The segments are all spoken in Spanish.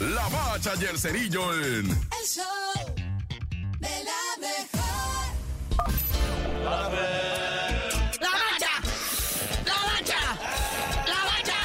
La Bacha y el Cerillo en... El show de la mejor. ¡La bacha! ¡La bacha! ¡La bacha!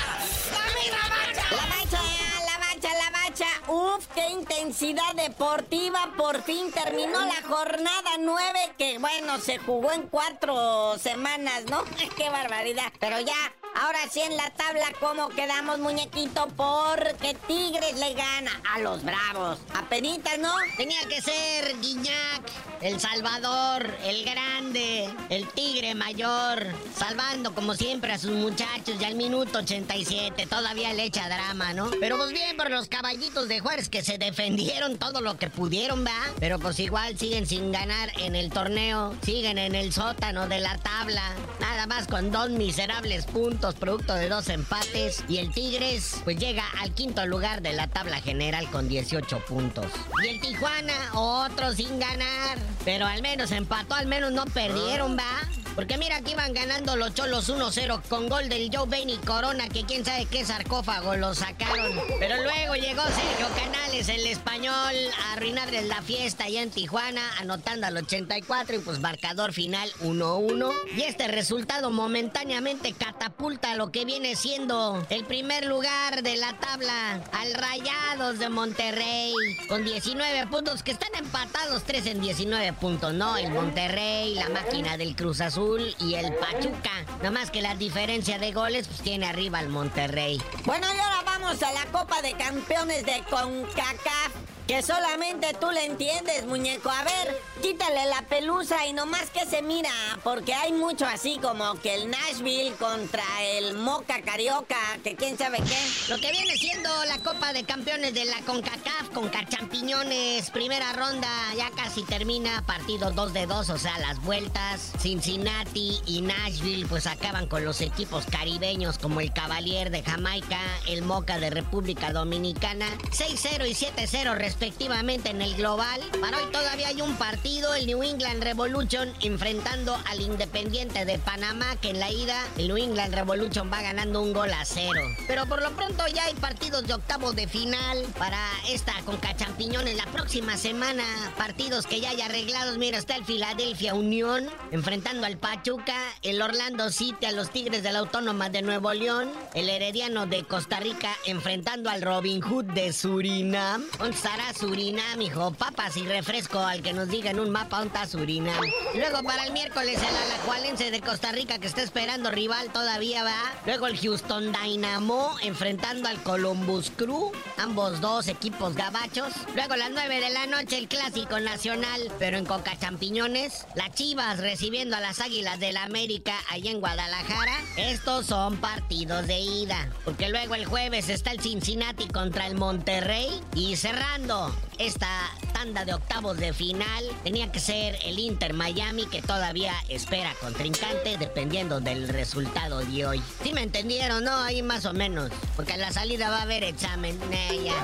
¡Dame la bacha! La bacha, la bacha, la bacha. Uf, qué intensidad deportiva. Por fin terminó la jornada 9 que, bueno, se jugó en cuatro semanas, ¿no? qué barbaridad. Pero ya, ahora sí en la tabla, ¿cómo quedamos, muñequito? Porque Tigres le gana a los Bravos. Apenitas, ¿no? Tenía que ser Guiñac, el Salvador, el grande, el tigre mayor, salvando como siempre a sus muchachos ya al minuto 87. Todavía le echa drama, ¿no? Pero pues bien por los caballitos de Juárez que se defendieron todo lo que pudieron, ¿va? Pero pues igual siguen sin ganar en el torneo, siguen en el sótano de la tabla, nada más con dos miserables puntos, producto de dos empates. Y el Tigres, pues llega al quinto lugar de la tabla general con 18 puntos. Y el Tijuana, otro sin ganar. Pero al menos empató, al menos no perdieron, ¿va? Porque mira que iban ganando los cholos 1-0 con gol del Joe Bain y Corona, que quién sabe qué sarcófago lo sacaron. Pero luego llegó Sergio Canales, el español, a arruinarles la fiesta allá en Tijuana, anotando al 84 y pues marcador final 1-1. Y este resultado momentáneamente catapulta lo que viene siendo el primer lugar de la tabla al Rayados de Monterrey, con 19 puntos, que están empatados 3 en 19 puntos, ¿no? El Monterrey, la máquina del Cruz Azul y el Pachuca. Nada más que la diferencia de goles, pues tiene arriba el Monterrey. Bueno, y ahora vamos a la Copa de Campeones de CONCACAF. Que solamente tú le entiendes, muñeco. A ver, quítale la pelusa y nomás que se mira, porque hay mucho así como que el Nashville contra el Moca Carioca, que quién sabe qué. Lo que viene siendo la Copa de Campeones de la CONCACAF con Champiñones, primera ronda, ya casi termina, partido 2 de 2, o sea, las vueltas. Cincinnati y Nashville pues acaban con los equipos caribeños como el Cavalier de Jamaica, el Moca de República Dominicana, 6-0 y 7-0 respectivamente en el global. Para hoy todavía hay un partido, el New England Revolution enfrentando al Independiente de Panamá, que en la ida el New England Revolution va ganando un gol a cero. Pero por lo pronto ya hay partidos de octavos de final para esta Conca Champiñones la próxima semana. Partidos que ya hay arreglados. Mira, está el Philadelphia Unión enfrentando al Pachuca, el Orlando City a los Tigres de la Autónoma de Nuevo León, el Herediano de Costa Rica enfrentando al Robin Hood de Surinam. ¿Dónde estará Surinam, hijo? Papas y refresco al que nos diga en un mapa dónde está Surinam. Luego para el miércoles el Alajualense de Costa Rica que está esperando rival todavía va. Luego el Houston Dynamo enfrentando al Columbus Crew. Ambos dos equipos gabachos. Luego las 9 de la noche el clásico nacional, pero en Coca Champiñones. Las Chivas recibiendo a las Águilas del la América allá en Guadalajara. Estos son partidos de ida. Porque luego el jueves está el Cincinnati contra el Monterrey. Y cerrando esta tanda de octavos de final, tenía que ser el Inter Miami que todavía espera contrincante dependiendo del resultado de hoy. ¿Sí me entendieron, no? Ahí más o menos. Porque a la salida va a haber examen. Eh, ya.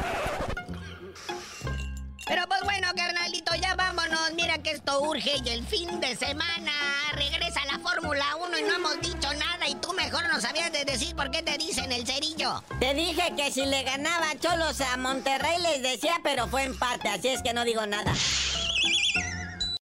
Pero pues bueno, urge y el fin de semana regresa la Fórmula 1 y no hemos dicho nada y tú mejor no sabías de decir por qué te dicen el cerillo. Te dije que si le ganaba Cholos a Monterrey les decía, pero fue empate, así es que no digo nada.